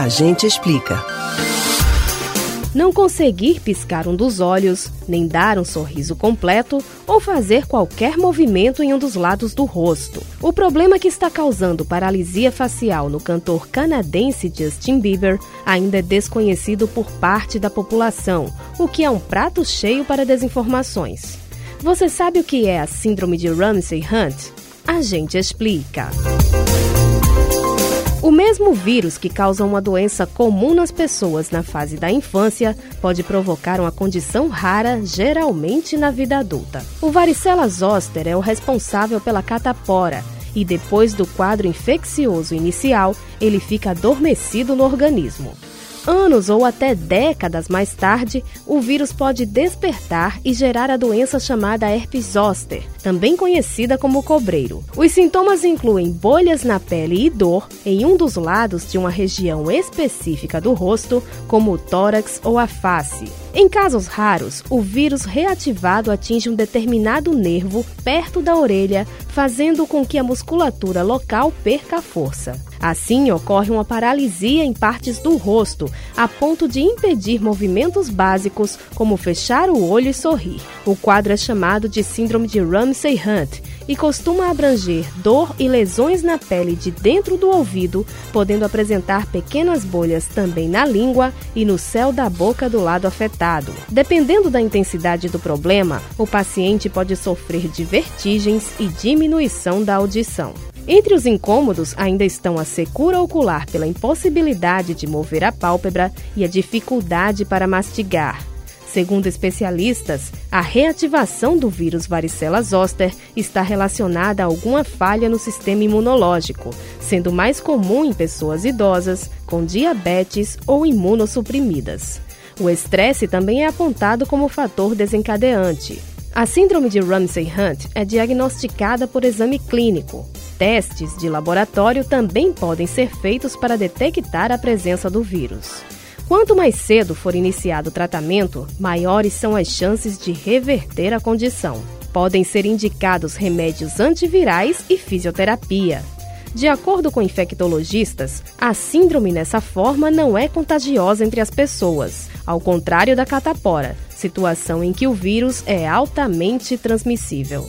A gente explica. Não conseguir piscar um dos olhos, nem dar um sorriso completo ou fazer qualquer movimento em um dos lados do rosto. O problema que está causando paralisia facial no cantor canadense Justin Bieber ainda é desconhecido por parte da população, o que é um prato cheio para desinformações. Você sabe o que é a Síndrome de Ramsay Hunt? A gente explica. O mesmo vírus que causa uma doença comum nas pessoas na fase da infância pode provocar uma condição rara, geralmente na vida adulta. O varicela zoster é o responsável pela catapora e depois do quadro infeccioso inicial, ele fica adormecido no organismo. Anos ou até décadas mais tarde, o vírus pode despertar e gerar a doença chamada herpes zoster, também conhecida como cobreiro. Os sintomas incluem bolhas na pele e dor em um dos lados de uma região específica do rosto, como o tórax ou a face. Em casos raros, o vírus reativado atinge um determinado nervo perto da orelha, fazendo com que a musculatura local perca a força. Assim, ocorre uma paralisia em partes do rosto, a ponto de impedir movimentos básicos como fechar o olho e sorrir. O quadro é chamado de Síndrome de Ramsay-Hunt e costuma abranger dor e lesões na pele de dentro do ouvido, podendo apresentar pequenas bolhas também na língua e no céu da boca do lado afetado. Dependendo da intensidade do problema, o paciente pode sofrer de vertigens e diminuição da audição. Entre os incômodos ainda estão a secura ocular pela impossibilidade de mover a pálpebra e a dificuldade para mastigar. Segundo especialistas, a reativação do vírus varicela zoster está relacionada a alguma falha no sistema imunológico, sendo mais comum em pessoas idosas, com diabetes ou imunossuprimidas. O estresse também é apontado como fator desencadeante. A síndrome de Ramsay-Hunt é diagnosticada por exame clínico. Testes de laboratório também podem ser feitos para detectar a presença do vírus. Quanto mais cedo for iniciado o tratamento, maiores são as chances de reverter a condição. Podem ser indicados remédios antivirais e fisioterapia. De acordo com infectologistas, a síndrome nessa forma não é contagiosa entre as pessoas, ao contrário da catapora, situação em que o vírus é altamente transmissível.